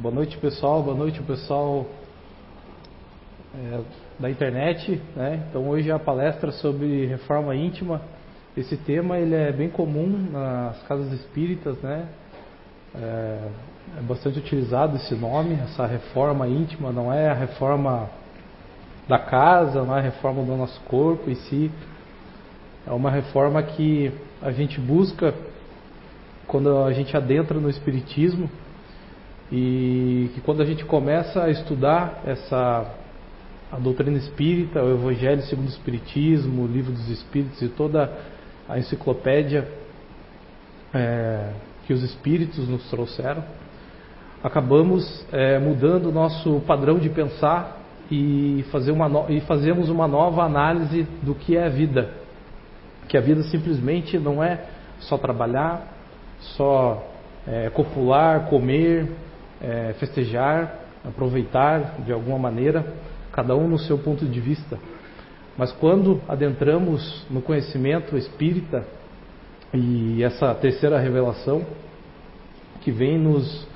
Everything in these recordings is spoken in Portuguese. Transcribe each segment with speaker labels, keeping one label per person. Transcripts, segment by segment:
Speaker 1: Boa noite, pessoal. Boa noite, pessoal é, da internet. Né? Então, hoje é a palestra sobre reforma íntima. Esse tema ele é bem comum nas casas espíritas, né? É, é bastante utilizado esse nome, essa reforma íntima. Não é a reforma da casa, não é a reforma do nosso corpo em si. É uma reforma que a gente busca quando a gente adentra no Espiritismo e que quando a gente começa a estudar essa a doutrina espírita, o Evangelho segundo o Espiritismo, o Livro dos Espíritos e toda a enciclopédia é, que os Espíritos nos trouxeram, acabamos é, mudando o nosso padrão de pensar e, fazer uma no... e fazemos uma nova análise do que é a vida. Que a vida simplesmente não é só trabalhar, só é, copular, comer, é, festejar, aproveitar de alguma maneira, cada um no seu ponto de vista. Mas quando adentramos no conhecimento espírita e essa terceira revelação, que vem nos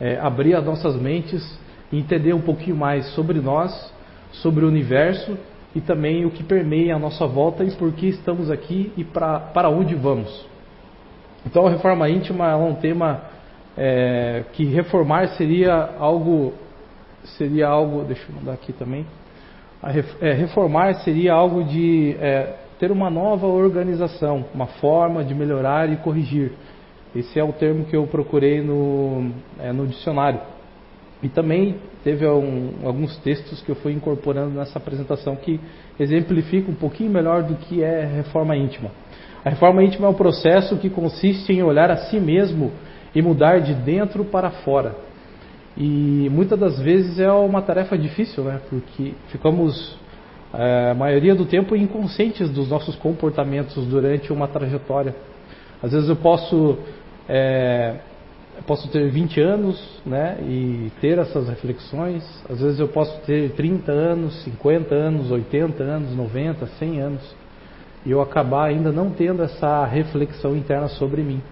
Speaker 1: é, abrir as nossas mentes e entender um pouquinho mais sobre nós, sobre o universo e também o que permeia a nossa volta e por que estamos aqui e pra, para onde vamos. Então a reforma íntima é um tema é, que reformar seria algo seria algo deixa eu mandar aqui também. A, é, reformar seria algo de é, ter uma nova organização uma forma de melhorar e corrigir. Esse é o termo que eu procurei no, é, no dicionário. E também teve um, alguns textos que eu fui incorporando nessa apresentação que exemplificam um pouquinho melhor do que é reforma íntima. A reforma íntima é um processo que consiste em olhar a si mesmo e mudar de dentro para fora. E muitas das vezes é uma tarefa difícil, né? Porque ficamos é, a maioria do tempo inconscientes dos nossos comportamentos durante uma trajetória. Às vezes eu posso é, posso ter 20 anos, né, e ter essas reflexões. Às vezes eu posso ter 30 anos, 50 anos, 80 anos, 90, 100 anos e eu acabar ainda não tendo essa reflexão interna sobre mim.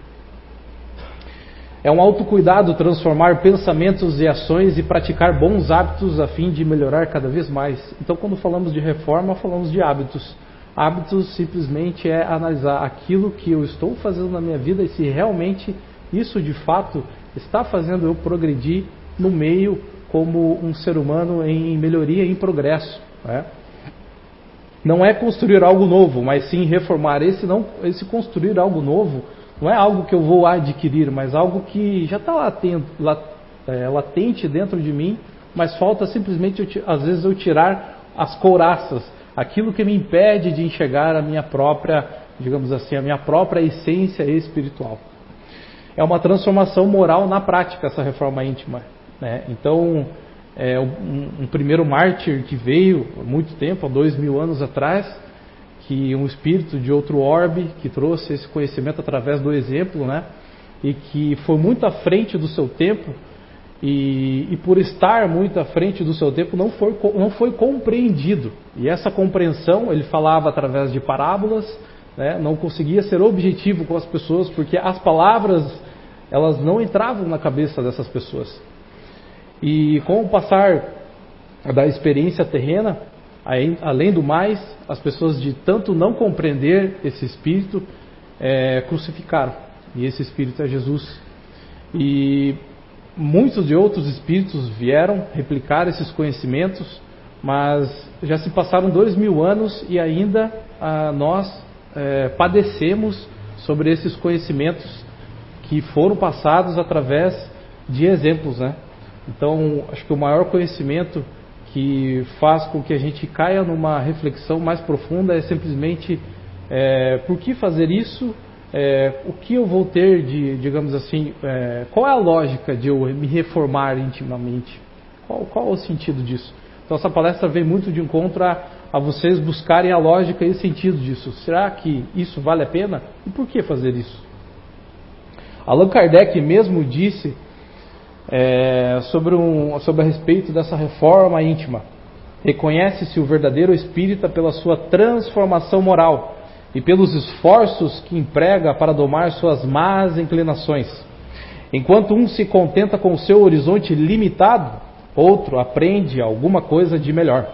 Speaker 1: É um autocuidado transformar pensamentos e ações e praticar bons hábitos a fim de melhorar cada vez mais. Então, quando falamos de reforma, falamos de hábitos. Hábitos simplesmente é analisar aquilo que eu estou fazendo na minha vida e se realmente isso de fato está fazendo eu progredir no meio como um ser humano em melhoria e em progresso. Né? não é construir algo novo, mas sim reformar. Esse, não, esse construir algo novo não é algo que eu vou adquirir, mas algo que já está latente, é, latente dentro de mim, mas falta simplesmente, às vezes, eu tirar as couraças, aquilo que me impede de enxergar a minha própria, digamos assim, a minha própria essência espiritual. É uma transformação moral na prática essa reforma íntima. Né? Então, é, um, um, primeiro mártir que veio há muito tempo, há dois mil anos atrás, que um espírito de outro orbe que trouxe esse conhecimento através do exemplo, né? E que foi muito à frente do seu tempo e, e por estar muito à frente do seu tempo não foi, não foi compreendido. E essa compreensão ele falava através de parábolas, né? Não conseguia ser objetivo com as pessoas porque as palavras elas não entravam na cabeça dessas pessoas. E com o passar da experiência terrena, além do mais, as pessoas de tanto não compreender esse espírito, é, crucificaram. E esse espírito é Jesus. E muitos de outros espíritos vieram replicar esses conhecimentos, mas já se passaram dois mil anos e ainda ah, nós é, padecemos sobre esses conhecimentos que foram passados através de exemplos, né? Então, acho que o maior conhecimento que faz com que a gente caia numa reflexão mais profunda é simplesmente é, por que fazer isso, é, o que eu vou ter de, digamos assim, é, qual é a lógica de eu me reformar intimamente? Qual, qual é o sentido disso? Então, essa palestra vem muito de encontro a, a vocês buscarem a lógica e o sentido disso. Será que isso vale a pena? E por que fazer isso? Allan Kardec mesmo disse é, sobre, um, sobre a respeito dessa reforma íntima. Reconhece-se o verdadeiro espírita pela sua transformação moral e pelos esforços que emprega para domar suas más inclinações. Enquanto um se contenta com o seu horizonte limitado, outro aprende alguma coisa de melhor.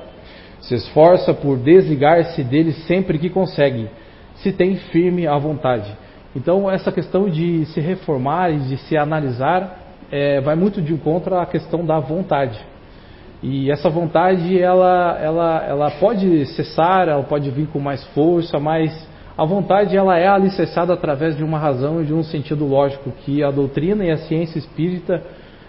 Speaker 1: Se esforça por desligar-se dele sempre que consegue, se tem firme a vontade. Então, essa questão de se reformar e de se analisar é, vai muito de encontro à questão da vontade. E essa vontade, ela, ela, ela pode cessar, ela pode vir com mais força, mas a vontade ela é alicerçada através de uma razão e de um sentido lógico que a doutrina e a ciência espírita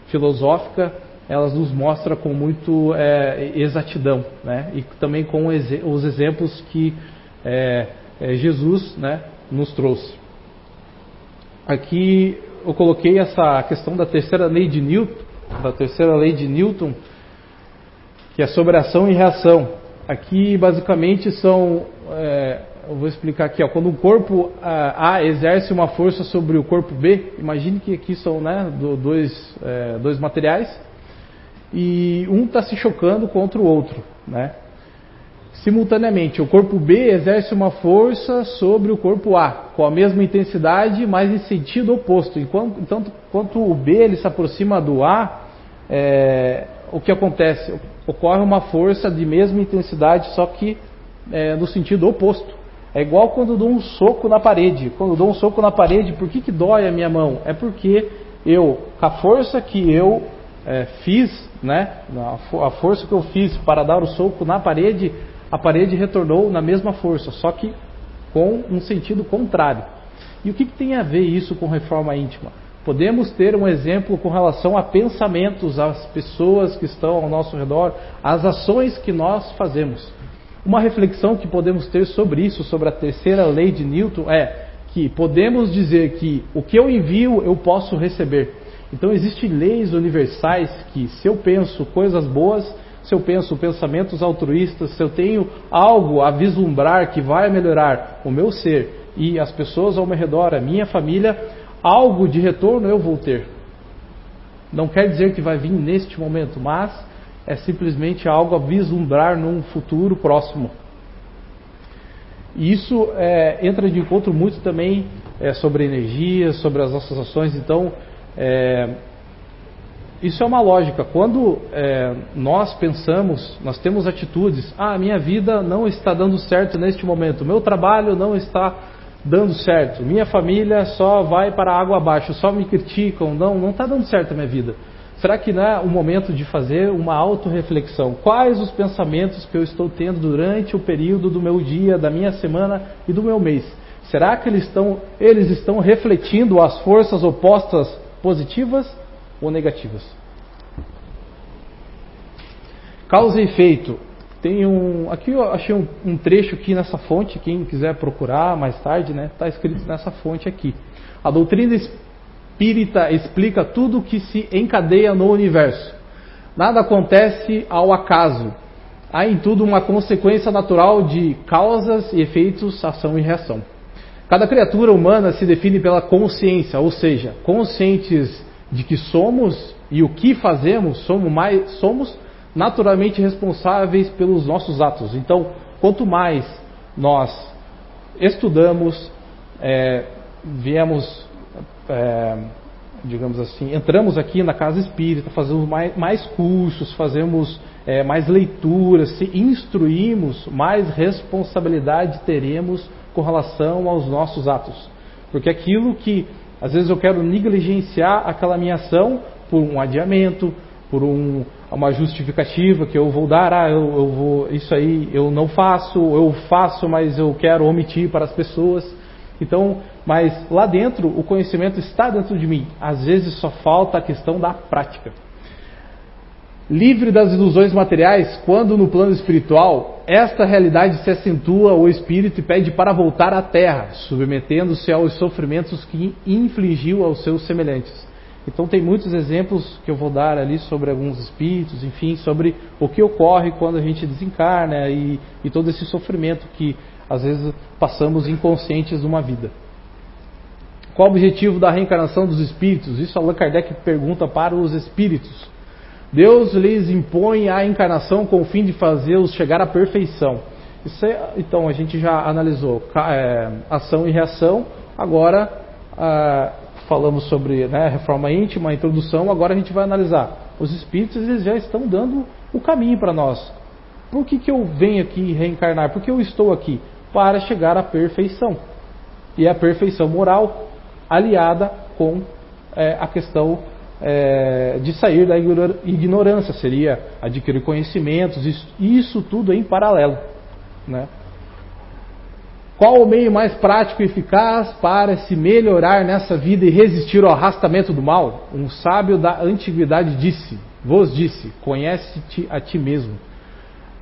Speaker 1: filosófica elas nos mostram com muito é, exatidão, né? E também com os exemplos que é, é, Jesus, né, nos trouxe. Aqui eu coloquei essa questão da terceira lei de Newton, da terceira lei de Newton, que é sobre ação e reação. Aqui basicamente são é, eu vou explicar aqui, ó, quando o corpo A exerce uma força sobre o corpo B, imagine que aqui são né, dois, é, dois materiais e um está se chocando contra o outro. Né? Simultaneamente, o corpo B exerce uma força sobre o corpo A, com a mesma intensidade, mas em sentido oposto. Enquanto, enquanto o B ele se aproxima do A, é, o que acontece? Ocorre uma força de mesma intensidade, só que é, no sentido oposto. É igual quando dou um soco na parede. Quando dou um soco na parede, por que, que dói a minha mão? É porque eu, com a força que eu é, fiz, né, a força que eu fiz para dar o soco na parede, a parede retornou na mesma força, só que com um sentido contrário. E o que, que tem a ver isso com reforma íntima? Podemos ter um exemplo com relação a pensamentos, às pessoas que estão ao nosso redor, às ações que nós fazemos. Uma reflexão que podemos ter sobre isso, sobre a terceira lei de Newton, é que podemos dizer que o que eu envio eu posso receber. Então existem leis universais que se eu penso coisas boas, se eu penso pensamentos altruístas, se eu tenho algo a vislumbrar que vai melhorar o meu ser e as pessoas ao meu redor, a minha família, algo de retorno eu vou ter. Não quer dizer que vai vir neste momento, mas é simplesmente algo a vislumbrar num futuro próximo. E isso é, entra de encontro muito também é, sobre energia, sobre as nossas ações. Então, é, isso é uma lógica. Quando é, nós pensamos, nós temos atitudes, ah, minha vida não está dando certo neste momento, meu trabalho não está dando certo, minha família só vai para a água abaixo, só me criticam, não, não está dando certo a minha vida. Será que não é o momento de fazer uma autorreflexão? Quais os pensamentos que eu estou tendo durante o período do meu dia, da minha semana e do meu mês? Será que eles estão, eles estão refletindo as forças opostas positivas ou negativas? Causa e efeito. Tem um, aqui eu achei um, um trecho aqui nessa fonte, quem quiser procurar mais tarde, né? Está escrito nessa fonte aqui. A doutrina espírita explica tudo o que se encadeia no universo. Nada acontece ao acaso. Há em tudo uma consequência natural de causas e efeitos, ação e reação. Cada criatura humana se define pela consciência, ou seja, conscientes de que somos e o que fazemos, somos, mais, somos naturalmente responsáveis pelos nossos atos. Então, quanto mais nós estudamos, é, viemos é, digamos assim, entramos aqui na casa espírita, fazemos mais, mais cursos, fazemos é, mais leituras, se instruímos, mais responsabilidade teremos com relação aos nossos atos. Porque aquilo que às vezes eu quero negligenciar aquela minha ação por um adiamento, por um, uma justificativa que eu vou dar, ah, eu, eu vou, isso aí eu não faço, eu faço, mas eu quero omitir para as pessoas. Então, mas lá dentro o conhecimento está dentro de mim. Às vezes só falta a questão da prática. Livre das ilusões materiais, quando no plano espiritual esta realidade se acentua o espírito e pede para voltar à terra, submetendo-se aos sofrimentos que infligiu aos seus semelhantes. Então tem muitos exemplos que eu vou dar ali sobre alguns espíritos, enfim, sobre o que ocorre quando a gente desencarna e, e todo esse sofrimento que às vezes passamos inconscientes numa vida. Qual o objetivo da reencarnação dos espíritos? Isso Allan Kardec pergunta para os espíritos. Deus lhes impõe a encarnação com o fim de fazê-los chegar à perfeição. É, então, a gente já analisou é, ação e reação, agora falamos sobre né, reforma íntima, introdução, agora a gente vai analisar. Os espíritos eles já estão dando o caminho para nós. Por que, que eu venho aqui reencarnar? Por que eu estou aqui? Para chegar à perfeição. E a perfeição moral aliada com é, a questão é, de sair da ignorância, seria adquirir conhecimentos, isso, isso tudo em paralelo. Né? Qual o meio mais prático e eficaz para se melhorar nessa vida e resistir ao arrastamento do mal? Um sábio da antiguidade disse, vos disse, conhece-te a ti mesmo.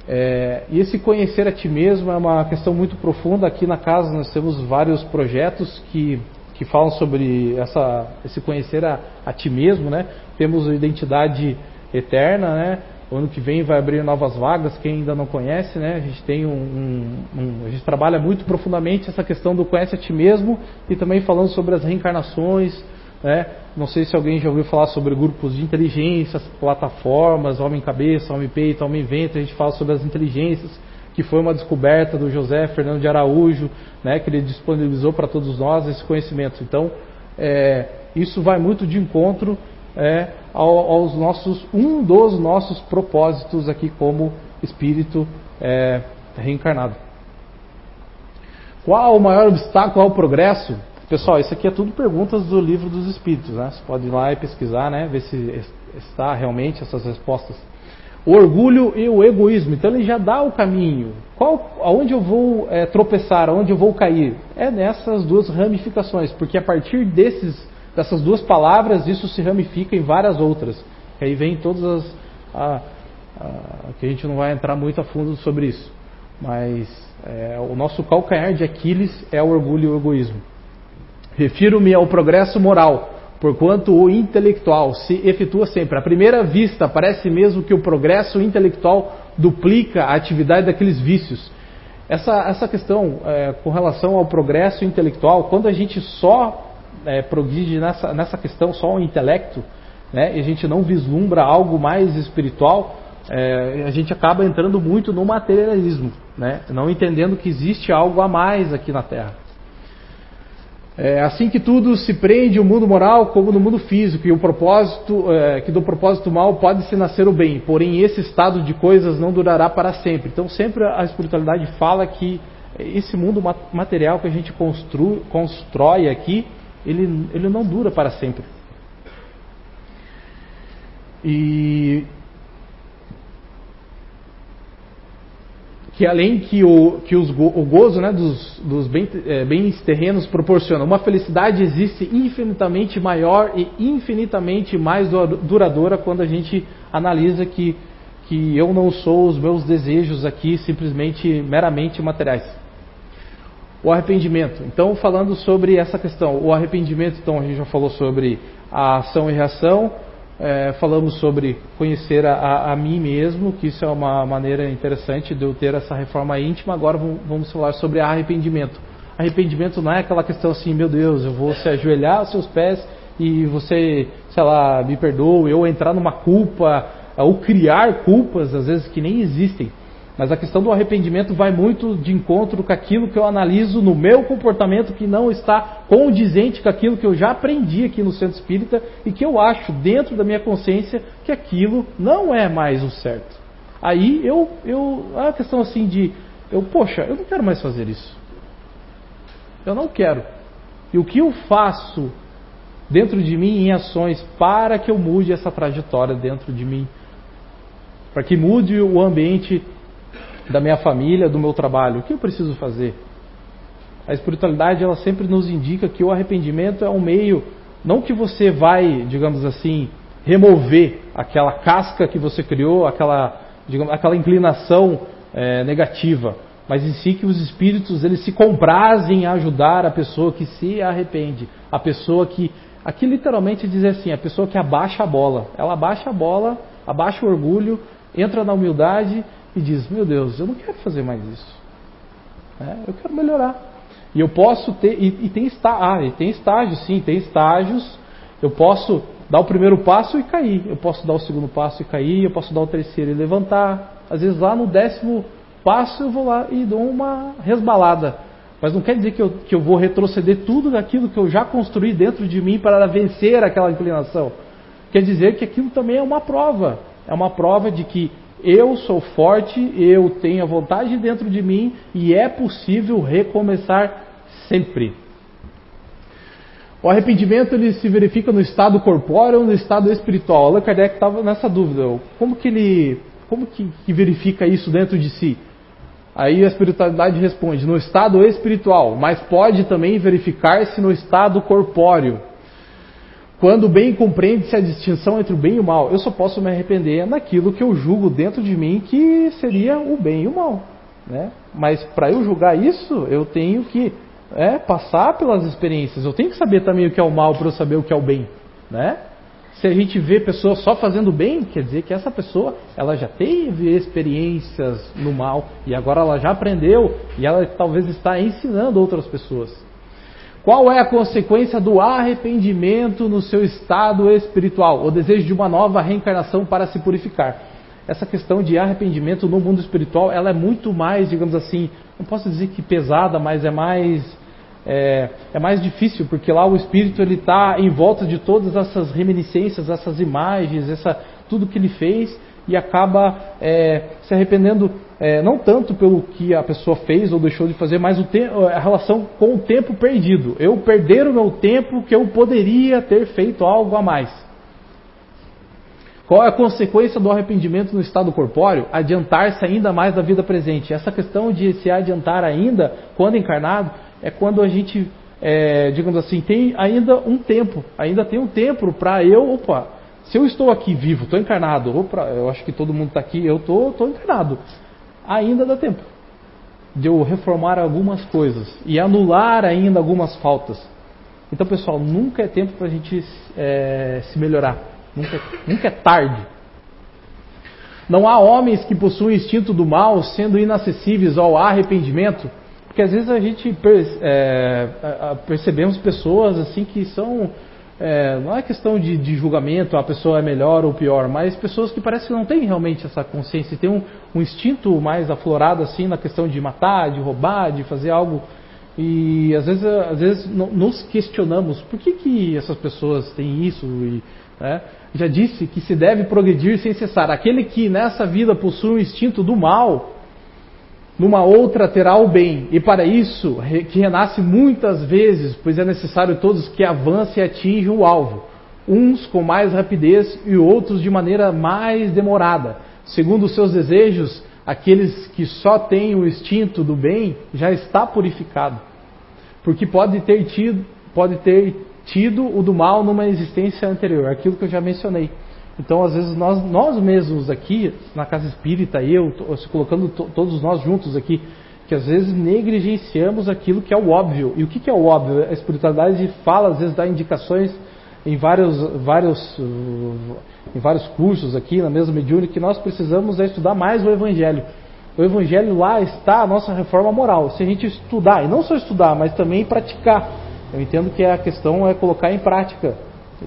Speaker 1: É, e esse conhecer a ti mesmo é uma questão muito profunda. Aqui na casa nós temos vários projetos que, que falam sobre essa, esse conhecer a, a ti mesmo. Né? Temos a identidade eterna, né? O ano que vem vai abrir novas vagas, quem ainda não conhece, né? A gente tem um, um, um, a gente trabalha muito profundamente essa questão do conhece a ti mesmo e também falando sobre as reencarnações, né? Não sei se alguém já ouviu falar sobre grupos de inteligências, plataformas, homem cabeça, homem peito, homem ventre. A gente fala sobre as inteligências, que foi uma descoberta do José Fernando de Araújo, né? Que ele disponibilizou para todos nós esse conhecimento. Então, é, isso vai muito de encontro é, aos nossos um dos nossos propósitos aqui como espírito é, reencarnado. Qual o maior obstáculo ao progresso? Pessoal, isso aqui é tudo perguntas do livro dos Espíritos, né? Você pode ir lá e pesquisar, né? Ver se está realmente essas respostas. O orgulho e o egoísmo. Então ele já dá o caminho. Qual, aonde eu vou é, tropeçar, aonde eu vou cair? É nessas duas ramificações, porque a partir desses dessas duas palavras, isso se ramifica em várias outras. E aí vem todas as. A, a, que a gente não vai entrar muito a fundo sobre isso. Mas é, o nosso calcanhar de Aquiles é o orgulho e o egoísmo. Refiro-me ao progresso moral, porquanto o intelectual se efetua sempre. À primeira vista, parece mesmo que o progresso intelectual duplica a atividade daqueles vícios. Essa, essa questão é, com relação ao progresso intelectual, quando a gente só é, progride nessa, nessa questão só o intelecto, né, e a gente não vislumbra algo mais espiritual, é, a gente acaba entrando muito no materialismo, né, não entendendo que existe algo a mais aqui na Terra. É assim que tudo se prende o mundo moral como no mundo físico, e o propósito, é, que do propósito mal pode se nascer o bem, porém esse estado de coisas não durará para sempre. Então sempre a espiritualidade fala que esse mundo material que a gente constru, constrói aqui, ele, ele não dura para sempre. E que além que o, que os, o gozo né, dos, dos bens, é, bens terrenos proporciona, uma felicidade existe infinitamente maior e infinitamente mais duradoura quando a gente analisa que, que eu não sou os meus desejos aqui simplesmente meramente materiais. O arrependimento. Então, falando sobre essa questão, o arrependimento, então a gente já falou sobre a ação e reação, é, falamos sobre conhecer a, a, mim mesmo, que isso é uma maneira interessante de eu ter essa reforma íntima. Agora vamos falar sobre arrependimento. Arrependimento não é aquela questão assim, meu Deus, eu vou se ajoelhar aos seus pés e você, sei lá, me perdoe, ou entrar numa culpa, ou criar culpas, às vezes que nem existem. Mas a questão do arrependimento vai muito de encontro com aquilo que eu analiso no meu comportamento que não está condizente com aquilo que eu já aprendi aqui no centro espírita e que eu acho dentro da minha consciência que aquilo não é mais o certo. Aí eu, eu a questão assim de, eu, poxa, eu não quero mais fazer isso. Eu não quero. E o que eu faço dentro de mim em ações para que eu mude essa trajetória dentro de mim? Para que mude o ambiente da minha família, do meu trabalho. O que eu preciso fazer? A espiritualidade ela sempre nos indica que o arrependimento é um meio, não que você vai, digamos assim, remover aquela casca que você criou, aquela, digamos, aquela inclinação é, negativa, mas em si que os espíritos eles se comprazem a ajudar a pessoa que se arrepende, a pessoa que aqui literalmente diz assim, a pessoa que abaixa a bola, ela abaixa a bola, abaixa o orgulho, entra na humildade e diz: Meu Deus, eu não quero fazer mais isso. É, eu quero melhorar. E eu posso ter, e, e tem, está, ah, e tem estágios, sim, tem estágios. Eu posso dar o primeiro passo e cair. Eu posso dar o segundo passo e cair. Eu posso dar o terceiro e levantar. Às vezes lá no décimo passo eu vou lá e dou uma resbalada. Mas não quer dizer que eu, que eu vou retroceder tudo daquilo que eu já construí dentro de mim para vencer aquela inclinação. Quer dizer que aquilo também é uma prova. É uma prova de que eu sou forte, eu tenho a vontade dentro de mim e é possível recomeçar sempre. O arrependimento ele se verifica no estado corpóreo ou no estado espiritual. Allan Kardec estava nessa dúvida. Como que ele como que, que verifica isso dentro de si? Aí a espiritualidade responde: no estado espiritual, mas pode também verificar-se no estado corpóreo. Quando bem compreende-se a distinção entre o bem e o mal, eu só posso me arrepender naquilo que eu julgo dentro de mim que seria o bem e o mal. Né? Mas para eu julgar isso, eu tenho que é, passar pelas experiências. Eu tenho que saber também o que é o mal para eu saber o que é o bem. Né? Se a gente vê pessoas só fazendo bem, quer dizer que essa pessoa ela já teve experiências no mal e agora ela já aprendeu e ela talvez está ensinando outras pessoas. Qual é a consequência do arrependimento no seu estado espiritual? O desejo de uma nova reencarnação para se purificar. Essa questão de arrependimento no mundo espiritual, ela é muito mais, digamos assim, não posso dizer que pesada, mas é mais é, é mais difícil, porque lá o espírito ele está em volta de todas essas reminiscências, essas imagens, essa tudo que ele fez e acaba é, se arrependendo é, não tanto pelo que a pessoa fez ou deixou de fazer, mas a relação com o tempo perdido. Eu perder o meu tempo que eu poderia ter feito algo a mais. Qual é a consequência do arrependimento no estado corpóreo? Adiantar-se ainda mais da vida presente. Essa questão de se adiantar ainda, quando encarnado, é quando a gente, é, digamos assim, tem ainda um tempo, ainda tem um tempo para eu, opa, se eu estou aqui vivo, estou encarnado, eu acho que todo mundo está aqui, eu estou encarnado ainda dá tempo de eu reformar algumas coisas e anular ainda algumas faltas. Então, pessoal, nunca é tempo para a gente é, se melhorar. Nunca, nunca é tarde. Não há homens que possuem instinto do mal sendo inacessíveis ao arrependimento, porque às vezes a gente é, percebemos pessoas assim que são é, não é questão de, de, julgamento, a pessoa é melhor ou pior, mas pessoas que parecem que não têm realmente essa consciência, tem um, um, instinto mais aflorado assim na questão de matar, de roubar, de fazer algo. E às vezes, às vezes nos questionamos por que, que essas pessoas têm isso. E, né? Já disse que se deve progredir sem cessar. Aquele que nessa vida possui um instinto do mal, numa outra terá o bem, e para isso que renasce muitas vezes, pois é necessário todos que avancem e atinjam o alvo, uns com mais rapidez e outros de maneira mais demorada. Segundo os seus desejos, aqueles que só têm o instinto do bem já está purificado, porque pode ter tido, pode ter tido o do mal numa existência anterior, aquilo que eu já mencionei. Então, às vezes, nós, nós mesmos aqui, na casa espírita, eu, se colocando todos nós juntos aqui, que às vezes negligenciamos aquilo que é o óbvio. E o que, que é o óbvio? A espiritualidade fala, às vezes, dá indicações em vários, vários, em vários cursos aqui, na mesma mediúnica, que nós precisamos é estudar mais o Evangelho. O Evangelho lá está a nossa reforma moral. Se a gente estudar, e não só estudar, mas também praticar. Eu entendo que a questão é colocar em prática.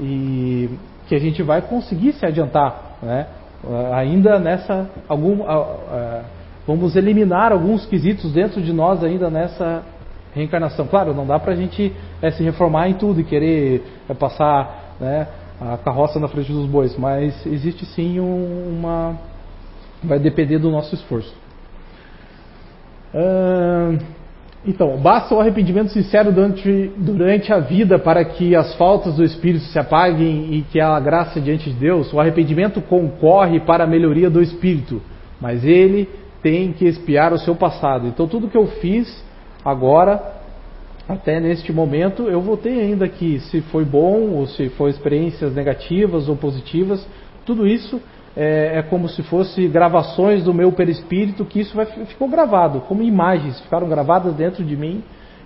Speaker 1: E que a gente vai conseguir se adiantar, né? ainda nessa algum vamos eliminar alguns quesitos dentro de nós ainda nessa reencarnação. Claro, não dá para a gente é, se reformar em tudo e querer é, passar né, a carroça na frente dos bois, mas existe sim um, uma vai depender do nosso esforço. Uh, então, basta o arrependimento sincero durante, durante a vida para que as faltas do espírito se apaguem e que a graça diante de Deus. O arrependimento concorre para a melhoria do espírito, mas ele tem que espiar o seu passado. Então, tudo que eu fiz agora, até neste momento, eu voltei ainda que se foi bom ou se foi experiências negativas ou positivas, tudo isso é, é, como se fosse gravações do meu perispírito, que isso vai, ficou gravado, como imagens, ficaram gravadas dentro de mim,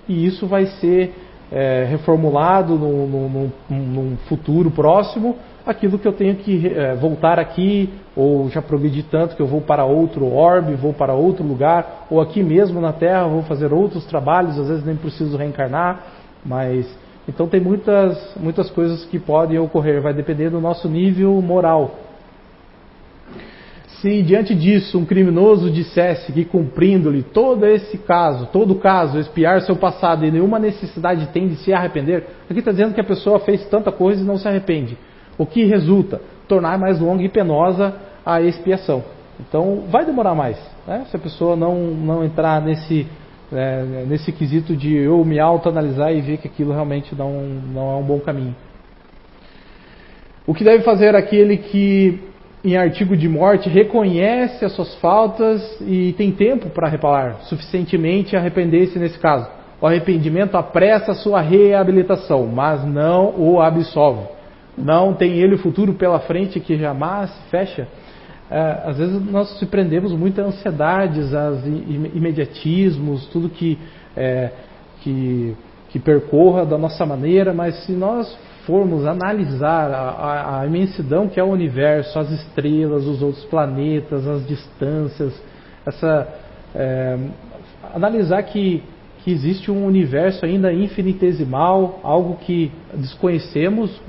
Speaker 1: e isso vai ser é, reformulado no, no, num futuro próximo, aquilo que eu tenho que é, voltar aqui, ou já progredi tanto que eu vou para outro orbe, vou para outro lugar, ou aqui mesmo na Terra vou fazer outros trabalhos, às vezes nem preciso reencarnar, mas então tem muitas, muitas coisas que podem ocorrer, vai depender do nosso nível moral se diante disso um criminoso dissesse que cumprindo-lhe todo esse caso, todo o caso, espiar seu passado e nenhuma necessidade tem de se arrepender, aqui está dizendo que a pessoa fez tanta coisa e não se arrepende. O que resulta? Tornar mais longa e penosa a expiação. Então vai demorar mais, né? se a pessoa não, não entrar nesse, é, nesse quesito de eu me autoanalisar e ver que aquilo realmente não, não é um bom caminho. O que deve fazer aquele que em artigo de morte, reconhece as suas faltas e tem tempo para reparar, suficientemente arrepender-se nesse caso. O arrependimento apressa a sua reabilitação, mas não o absolve. Não tem ele futuro pela frente que jamais se fecha. É, às vezes nós se prendemos muito a ansiedades, a imediatismos, tudo que, é, que, que percorra da nossa maneira, mas se nós formos analisar a, a, a, imensidão que é o universo, as estrelas, os outros planetas, as distâncias, essa, é, analisar que, que existe um universo ainda infinitesimal, algo que desconhecemos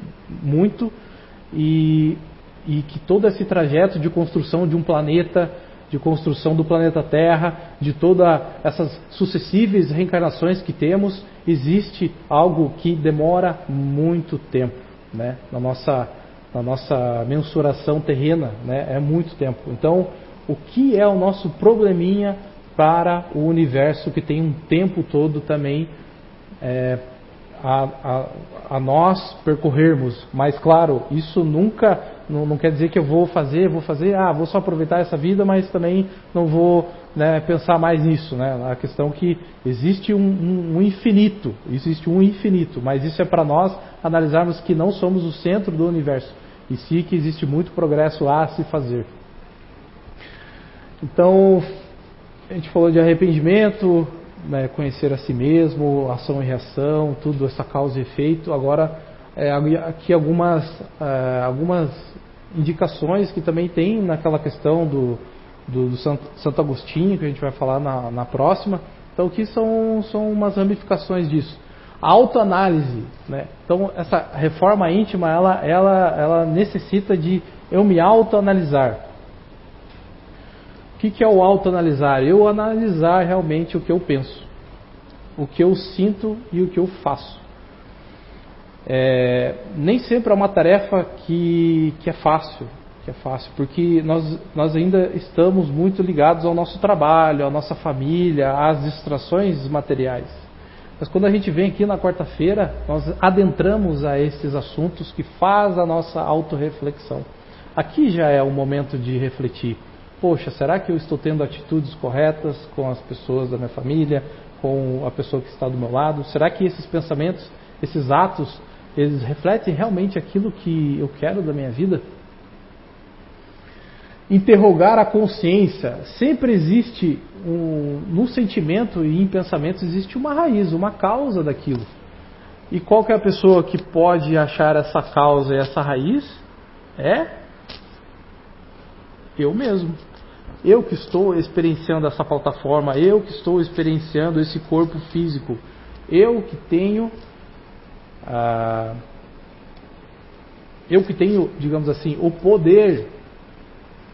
Speaker 1: muito e, e que todo esse trajeto de construção de um planeta de construção do planeta Terra, de todas essas sucessivas reencarnações que temos, existe algo que demora muito tempo, né? Na nossa, na nossa mensuração terrena, né? É muito tempo. Então, o que é o nosso probleminha para o universo que tem um tempo todo também é, a, a, a nós percorrermos? Mas, claro, isso nunca não, não, quer dizer que eu vou fazer, vou fazer, ah, vou só aproveitar essa vida, mas também não vou né, pensar mais nisso. Né? A questão que existe um, um, um infinito, existe um infinito, mas isso é para nós analisarmos que não somos o centro do universo, e sim que existe muito progresso a se fazer. Então, a gente falou de arrependimento, né, conhecer a si mesmo, ação e reação, tudo essa causa e efeito. Agora, é, aqui algumas, é, algumas indicações que também tem naquela questão do, do, do Santo Agostinho, que a gente vai falar na, na próxima. Então, aqui são, são umas ramificações disso. Autoanálise, né? Então, essa reforma íntima, ela, ela, ela necessita de eu me autoanalisar. O que, que é o autoanalisar? Eu analisar realmente o que eu penso, o que eu sinto e o que eu faço. É, nem sempre é uma tarefa que, que é fácil, que é fácil, porque nós, nós ainda estamos muito ligados ao nosso trabalho, à nossa família, às distrações materiais. Mas quando a gente vem aqui na quarta-feira, nós adentramos a esses assuntos que faz a nossa autorreflexão. Aqui já é o momento de refletir. Poxa, será que eu estou tendo atitudes corretas com as pessoas da minha família, com a pessoa que está do meu lado? Será que esses pensamentos, esses atos eles refletem realmente aquilo que eu quero da minha vida? Interrogar a consciência. Sempre existe, um, no sentimento e em pensamento, existe uma raiz, uma causa daquilo. E qual que é a pessoa que pode achar essa causa e essa raiz? É eu mesmo. Eu que estou experienciando essa plataforma, eu que estou experienciando esse corpo físico, eu que tenho ah, eu que tenho, digamos assim, o poder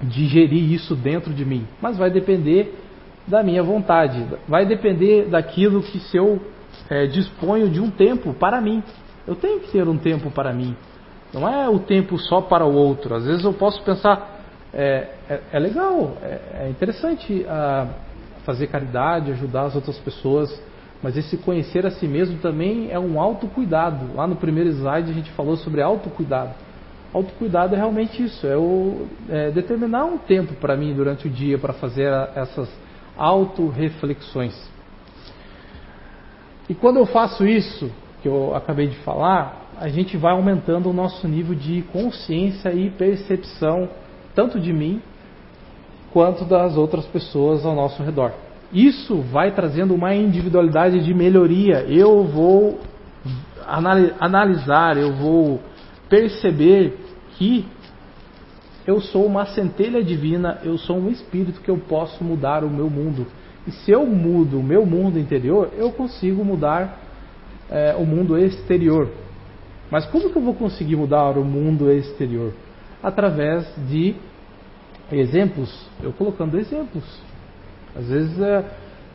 Speaker 1: de gerir isso dentro de mim, mas vai depender da minha vontade, vai depender daquilo que se eu é, disponho de um tempo para mim. Eu tenho que ter um tempo para mim. Não é o tempo só para o outro. Às vezes eu posso pensar, é, é, é legal, é, é interessante ah, fazer caridade, ajudar as outras pessoas, mas esse conhecer a si mesmo também é um autocuidado. Lá no primeiro slide a gente falou sobre autocuidado. Autocuidado é realmente isso, é, o, é determinar um tempo para mim durante o dia para fazer essas autorreflexões. E quando eu faço isso, que eu acabei de falar, a gente vai aumentando o nosso nível de consciência e percepção, tanto de mim quanto das outras pessoas ao nosso redor. Isso vai trazendo uma individualidade de melhoria. Eu vou analisar, eu vou perceber que eu sou uma centelha divina, eu sou um espírito que eu posso mudar o meu mundo. E se eu mudo o meu mundo interior, eu consigo mudar é, o mundo exterior. Mas como que eu vou conseguir mudar o mundo exterior? Através de exemplos, eu colocando exemplos. Às vezes é,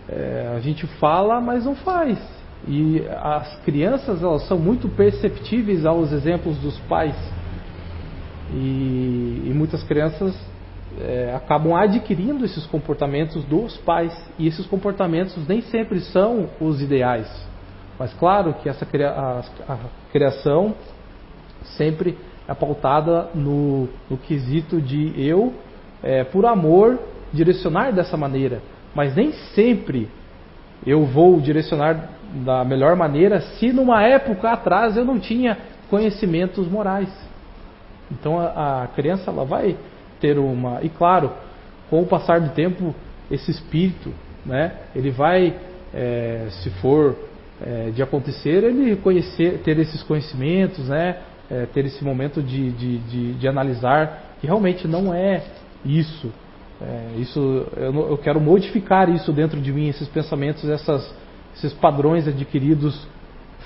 Speaker 1: é, a gente fala, mas não faz. E as crianças elas são muito perceptíveis aos exemplos dos pais. E, e muitas crianças é, acabam adquirindo esses comportamentos dos pais. E esses comportamentos nem sempre são os ideais. Mas claro que essa a, a criação sempre é pautada no, no quesito de eu, é, por amor, direcionar dessa maneira. Mas nem sempre eu vou direcionar da melhor maneira se numa época atrás eu não tinha conhecimentos morais. Então a, a criança ela vai ter uma e claro, com o passar do tempo esse espírito, né, ele vai é, se for é, de acontecer ele conhecer, ter esses conhecimentos, né, é, ter esse momento de, de, de, de, analisar que realmente não é isso. É, isso eu, eu, quero modificar isso dentro de mim, esses pensamentos, essas, esses padrões adquiridos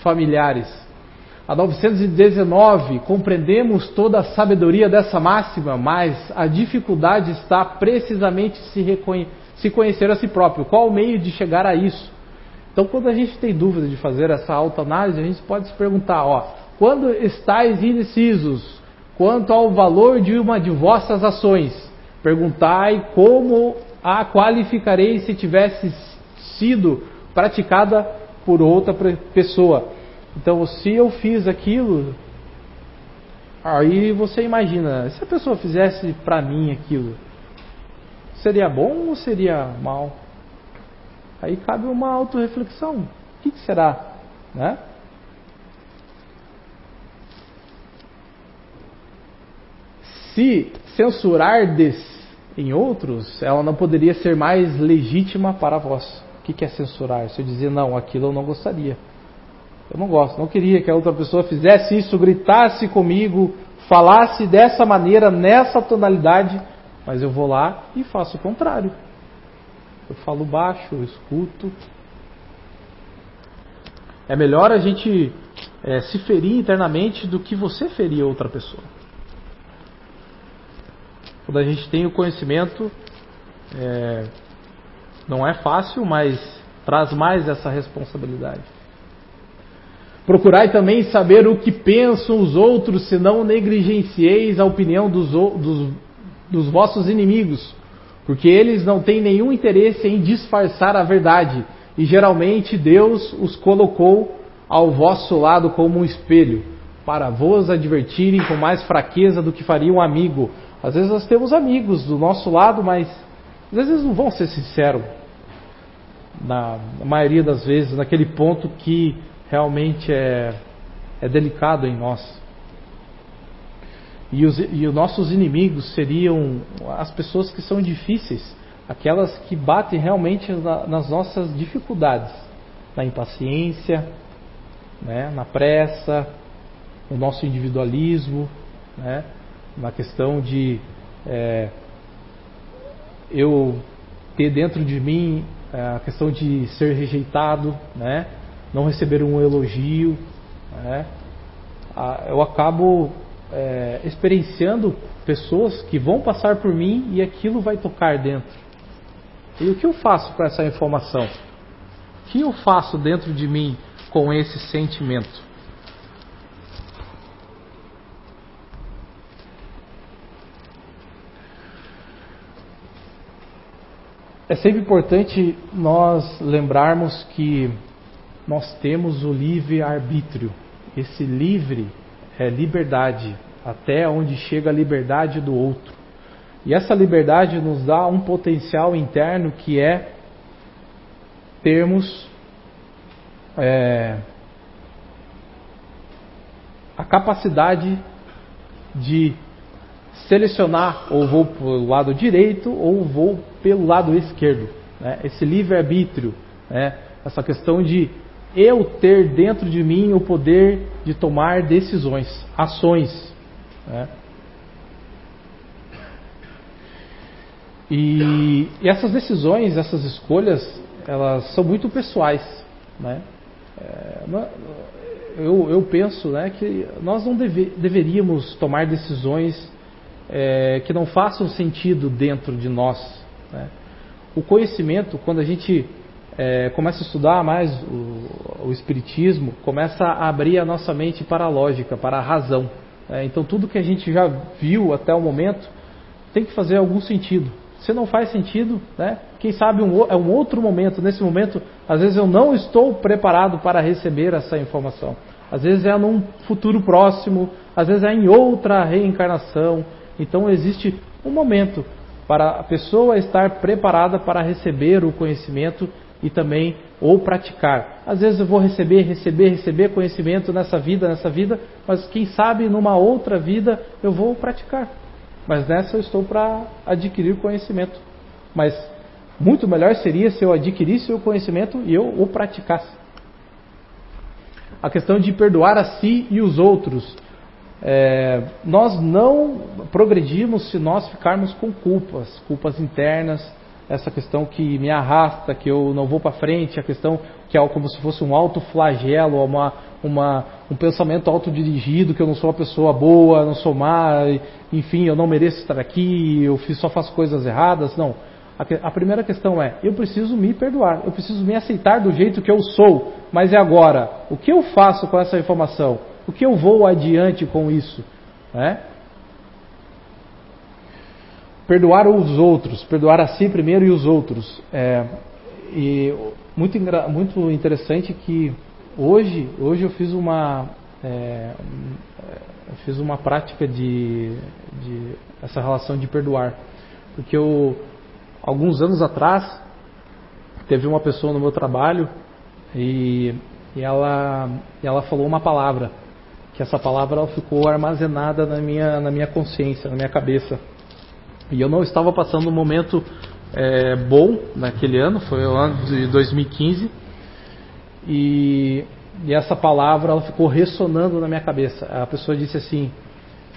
Speaker 1: familiares. A 919, compreendemos toda a sabedoria dessa máxima, mas a dificuldade está precisamente se, se conhecer a si próprio. Qual o meio de chegar a isso? Então, quando a gente tem dúvida de fazer essa autoanálise, a gente pode se perguntar: ó, quando estáis indecisos quanto ao valor de uma de vossas ações, perguntai como a qualificarei se tivesse sido praticada por outra pessoa. Então, se eu fiz aquilo, aí você imagina, se a pessoa fizesse para mim aquilo, seria bom ou seria mal? Aí cabe uma autorreflexão. O que, que será? Né? Se censurardes em outros, ela não poderia ser mais legítima para vós. O que, é censurar? Se eu dizer, não, aquilo eu não gostaria. Eu não gosto, não queria que a outra pessoa fizesse isso, gritasse comigo, falasse dessa maneira, nessa tonalidade, mas eu vou lá e faço o contrário. Eu falo baixo, eu escuto. É melhor a gente é, se ferir internamente do que você ferir outra pessoa. Quando a gente tem o conhecimento, é, não é fácil, mas traz mais essa responsabilidade. Procurai também saber o que pensam os outros, se não negligencieis a opinião dos, dos, dos vossos inimigos, porque eles não têm nenhum interesse em disfarçar a verdade, e geralmente Deus os colocou ao vosso lado como um espelho, para vos advertirem com mais fraqueza do que faria um amigo. Às vezes nós temos amigos do nosso lado, mas às vezes não vão ser sinceros. Na, maioria das vezes, naquele ponto que realmente é, é delicado em nós. E os, e os nossos inimigos seriam as pessoas que são difíceis, aquelas que batem realmente na, nas nossas dificuldades, na impaciência, né, na pressa, no nosso individualismo, né, na questão de é, eu ter dentro de mim é, a questão de ser rejeitado, né, não receber um elogio, né? eu acabo é, experienciando pessoas que vão passar por mim e aquilo vai tocar dentro. E o que eu faço com essa informação? O que eu faço dentro de mim com esse sentimento? É sempre importante nós lembrarmos que nós temos o livre arbítrio. Esse livre é liberdade, até onde chega a liberdade do outro. E essa liberdade nos dá um potencial interno que é termos é, a capacidade de selecionar ou vou pelo lado direito ou vou pelo lado esquerdo. Né? Esse livre-arbítrio, né? essa questão de eu ter dentro de mim o poder de tomar decisões, ações. Né? E, e, essas decisões, essas escolhas, elas são muito pessoais. Né? É, eu, eu, penso né, que nós não deve, deveríamos tomar decisões é, que não façam sentido dentro de nós. Né? O conhecimento, quando a gente é, começa a estudar mais o, o, Espiritismo, começa a abrir a nossa mente para a lógica, para a razão. Né? Então, tudo que a gente já viu até o momento tem que fazer algum sentido. Se não faz sentido, né? quem sabe um, é um outro momento. Nesse momento, às vezes eu não estou preparado para receber essa informação. Às vezes é num futuro próximo, às vezes é em outra reencarnação. Então existe um momento para a pessoa estar preparada para receber o conhecimento e também ou praticar. Às vezes eu vou receber, receber, receber conhecimento nessa vida, nessa vida, mas quem sabe numa outra vida eu vou praticar. Mas nessa eu estou para adquirir conhecimento. Mas muito melhor seria se eu adquirisse o conhecimento e eu o praticasse. A questão de perdoar a si e os outros. É, nós não progredimos se nós ficarmos com culpas, culpas internas, essa questão que me arrasta, que eu não vou para frente, a questão que é como se fosse um autoflagelo, uma, uma, um pensamento autodirigido, que eu não sou uma pessoa boa, não sou má, enfim, eu não mereço estar aqui, eu só faço coisas erradas. Não. A, a primeira questão é: eu preciso me perdoar, eu preciso me aceitar do jeito que eu sou, mas é agora, o que eu faço com essa informação? O que eu vou adiante com isso? Né? perdoar os outros, perdoar a si primeiro e os outros. É, e muito, muito interessante que hoje, hoje eu fiz uma, é, fiz uma prática de, de essa relação de perdoar, porque eu alguns anos atrás teve uma pessoa no meu trabalho e, e ela, ela falou uma palavra que essa palavra ficou armazenada na minha, na minha consciência, na minha cabeça. E eu não estava passando um momento é, bom naquele ano, foi o ano de 2015. E, e, essa palavra ela ficou ressonando na minha cabeça. A pessoa disse assim: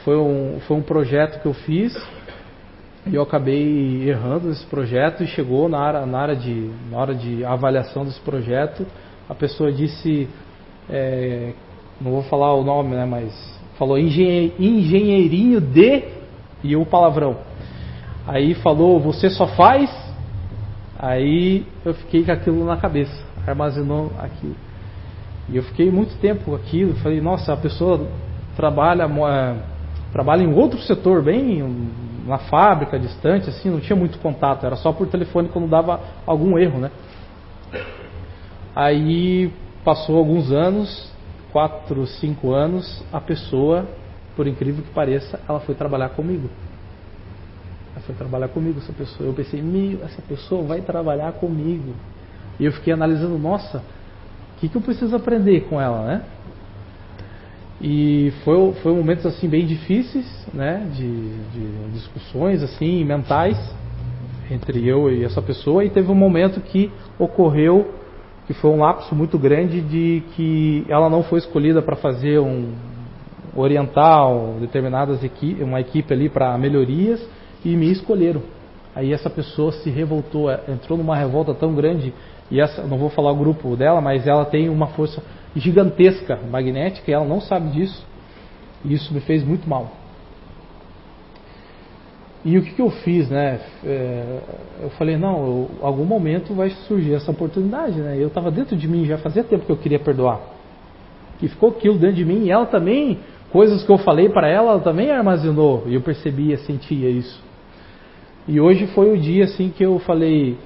Speaker 1: foi um, foi um projeto que eu fiz e eu acabei errando nesse projeto e chegou na, área, na, área de, na hora de avaliação desse projeto. A pessoa disse: é, não vou falar o nome, né, mas falou engenheirinho de e o palavrão. Aí falou, você só faz? Aí eu fiquei com aquilo na cabeça, armazenou aquilo. E eu fiquei muito tempo com aquilo, falei, nossa, a pessoa trabalha, é, trabalha em outro setor, bem na fábrica, distante, assim, não tinha muito contato, era só por telefone quando dava algum erro, né? Aí passou alguns anos, quatro, cinco anos, a pessoa, por incrível que pareça, ela foi trabalhar comigo. Ela foi trabalhar comigo, essa pessoa. Eu pensei, meu, essa pessoa vai trabalhar comigo. E eu fiquei analisando, nossa, o que, que eu preciso aprender com ela, né? E foi, foi momentos assim bem difíceis, né? De, de discussões assim mentais entre eu e essa pessoa. E teve um momento que ocorreu que foi um lapso muito grande de que ela não foi escolhida para fazer um orientar determinadas equipe, uma equipe ali para melhorias e me escolheram. Aí essa pessoa se revoltou, é, entrou numa revolta tão grande, e essa, não vou falar o grupo dela, mas ela tem uma força gigantesca magnética e ela não sabe disso. E isso me fez muito mal. E o que, que eu fiz, né? É, eu falei, não, eu, algum momento vai surgir essa oportunidade, né? Eu estava dentro de mim, já fazia tempo que eu queria perdoar. E ficou aquilo dentro de mim, e ela também, coisas que eu falei para ela, ela também armazenou, e eu percebia, sentia isso. E hoje foi o dia assim que eu falei,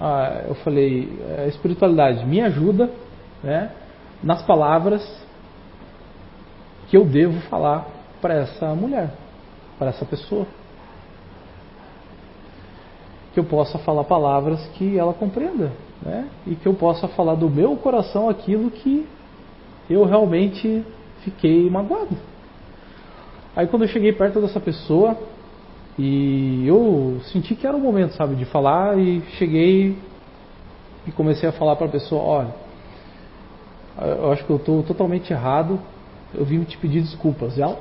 Speaker 1: ah, eu falei, a espiritualidade me ajuda, né, nas palavras que eu devo falar para essa mulher, para essa pessoa. Que eu possa falar palavras que ela compreenda, né? E que eu possa falar do meu coração aquilo que eu realmente fiquei magoado. Aí quando eu cheguei perto dessa pessoa, e eu senti que era o momento, sabe, de falar e cheguei e comecei a falar para a pessoa, olha, eu acho que eu estou totalmente errado, eu vim te pedir desculpas. E ela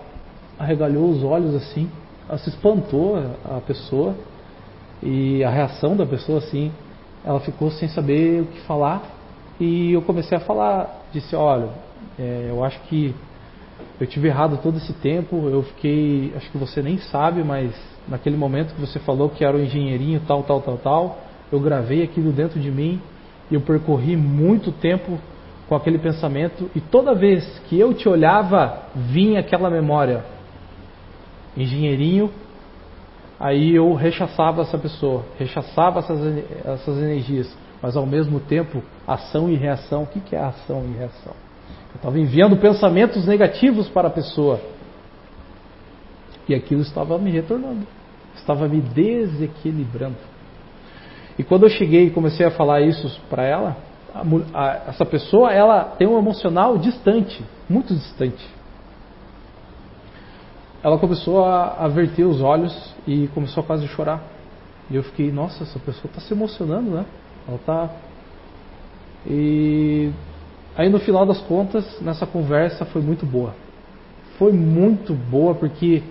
Speaker 1: arregalhou os olhos assim, ela se espantou a pessoa e a reação da pessoa assim, ela ficou sem saber o que falar e eu comecei a falar, disse, olha, é, eu acho que Eu tive errado todo esse tempo, eu fiquei, acho que você nem sabe, mas naquele momento que você falou que era o engenheirinho tal, tal, tal, tal, eu gravei aquilo dentro de mim e eu percorri muito tempo com aquele pensamento e toda vez que eu te olhava, vinha aquela memória. Engenheirinho, aí eu rechaçava essa pessoa, rechaçava essas, essas energias, mas ao mesmo tempo, ação e reação. O que é ação e reação? Eu estava enviando pensamentos negativos para a pessoa. E aquilo estava me retornando. Estava me desequilibrando. E quando eu cheguei e comecei a falar isso para ela, a, a, essa pessoa ela tem um emocional distante, muito distante. Ela começou a, a verter os olhos e começou a quase chorar. E eu fiquei, nossa, essa pessoa está se emocionando, né? Ela está. E Aí no final das contas, nessa conversa foi muito boa. Foi muito boa porque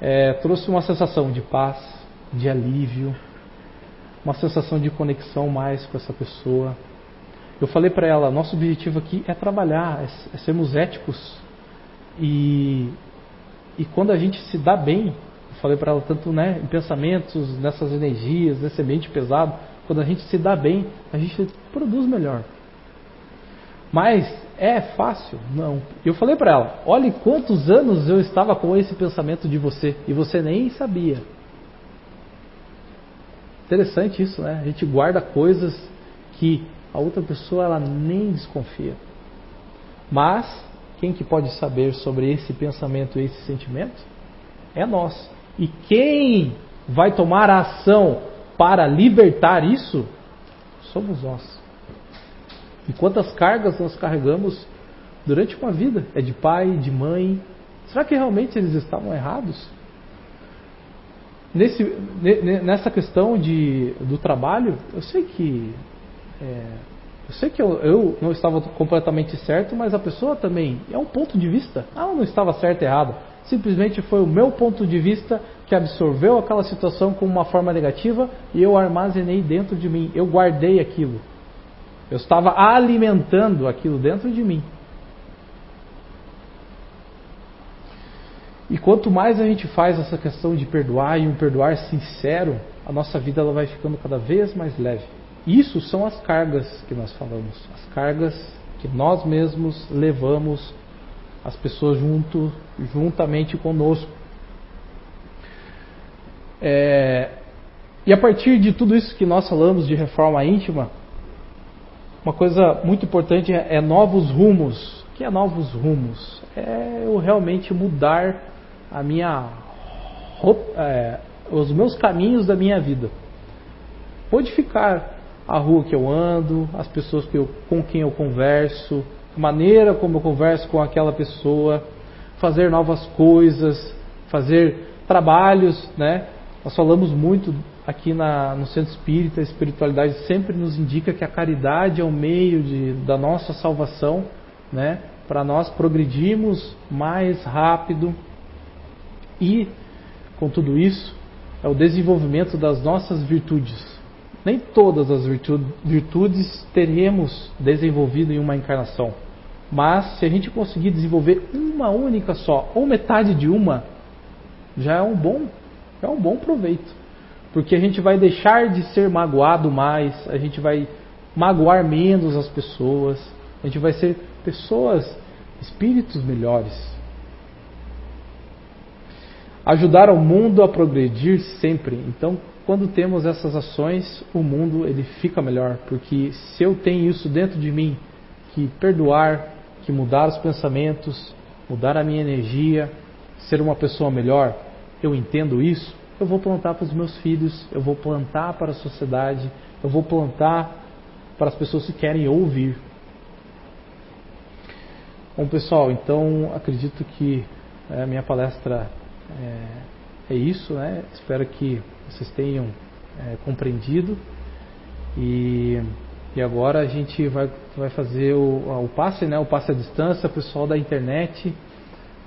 Speaker 1: é, trouxe uma sensação de paz, de alívio, uma sensação de conexão mais com essa pessoa. Eu falei para ela, nosso objetivo aqui é trabalhar, é, é sermos éticos e e quando a gente se dá bem, eu falei para ela tanto né, em pensamentos, nessas energias, nesse ambiente pesado, quando a gente se dá bem, a gente produz melhor. Mas é fácil? Não. Eu falei para ela: olhe quantos anos eu estava com esse pensamento de você e você nem sabia. Interessante isso, né? A gente guarda coisas que a outra pessoa ela nem desconfia. Mas quem que pode saber sobre esse pensamento e esse sentimento? É nós. E quem vai tomar a ação para libertar isso? Somos nós. E quantas cargas nós carregamos durante uma vida? É de pai, de mãe. Será que realmente eles estavam errados? Nesse, nessa questão de, do trabalho, eu sei que é, eu sei que eu, eu, não estava completamente certo, mas a pessoa também é um ponto de vista. Ela não estava certa e errada. Simplesmente foi o meu ponto de vista que absorveu aquela situação como uma forma negativa e eu armazenei dentro de mim. Eu guardei aquilo. Eu estava alimentando aquilo dentro de mim. E quanto mais a gente faz essa questão de perdoar e um perdoar sincero, a nossa vida ela vai ficando cada vez mais leve. Isso são as cargas que nós falamos, as cargas que nós mesmos levamos as pessoas junto, juntamente conosco. É, e a partir de tudo isso que nós falamos de reforma íntima, uma coisa muito importante é, é novos rumos. O que é novos rumos? É eu realmente mudar a minha é, os meus caminhos da minha vida. Modificar a rua que eu ando, as pessoas que eu, com quem eu converso, a maneira como eu converso com aquela pessoa, fazer novas coisas, fazer trabalhos, né? Nós falamos muito aqui na, no Centro Espírita, a espiritualidade sempre nos indica que a caridade é o meio de, da nossa salvação, né? Para nós progredirmos mais rápido e, com tudo isso, é o desenvolvimento das nossas virtudes. Nem todas as virtudes teremos desenvolvido em uma encarnação, mas se a gente conseguir desenvolver uma única só, ou metade de uma, já é um bom, é um bom proveito porque a gente vai deixar de ser magoado mais, a gente vai magoar menos as pessoas, a gente vai ser pessoas, espíritos melhores. Ajudar o mundo a progredir sempre. Então, quando temos essas ações, o mundo ele fica melhor, porque se eu tenho isso dentro de mim, que perdoar, que mudar os pensamentos, mudar a minha energia, ser uma pessoa melhor, eu entendo isso, eu vou plantar para os meus filhos, eu vou plantar para a sociedade, eu vou plantar para as pessoas que querem ouvir. Bom, pessoal, então acredito que a minha palestra é, é, isso, né? Espero que vocês tenham é, compreendido. E, e agora a gente vai, vai fazer o, o passe, né? O passe à distância, pessoal da internet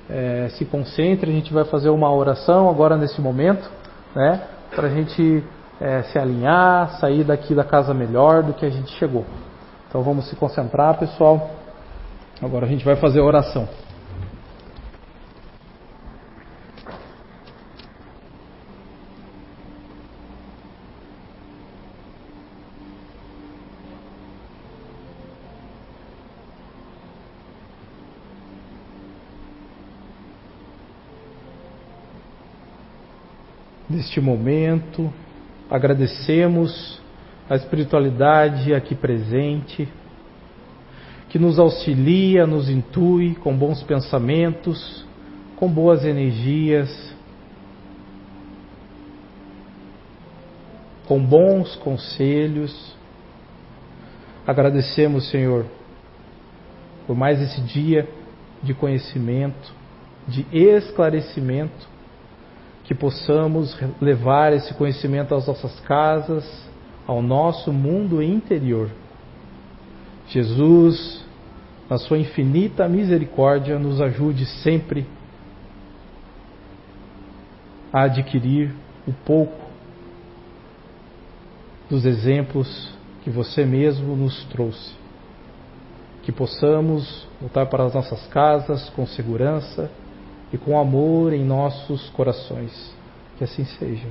Speaker 1: é, se concentre, a gente vai fazer uma oração agora nesse momento, né? Para a gente é, se alinhar, sair daqui da casa melhor do que a gente chegou. Então vamos se concentrar, pessoal. Agora a gente vai fazer a oração. Deste momento, agradecemos a espiritualidade aqui presente, que nos auxilia, nos intui com bons pensamentos, com boas energias, com bons conselhos. Agradecemos, Senhor, por mais esse dia de conhecimento, de esclarecimento, que possamos levar esse conhecimento às nossas casas, ao nosso mundo interior. Jesus, na sua infinita misericórdia, nos ajude sempre a adquirir o pouco dos exemplos que você mesmo nos trouxe. Que possamos voltar para as nossas casas com segurança e com amor em nossos corações. Que assim seja.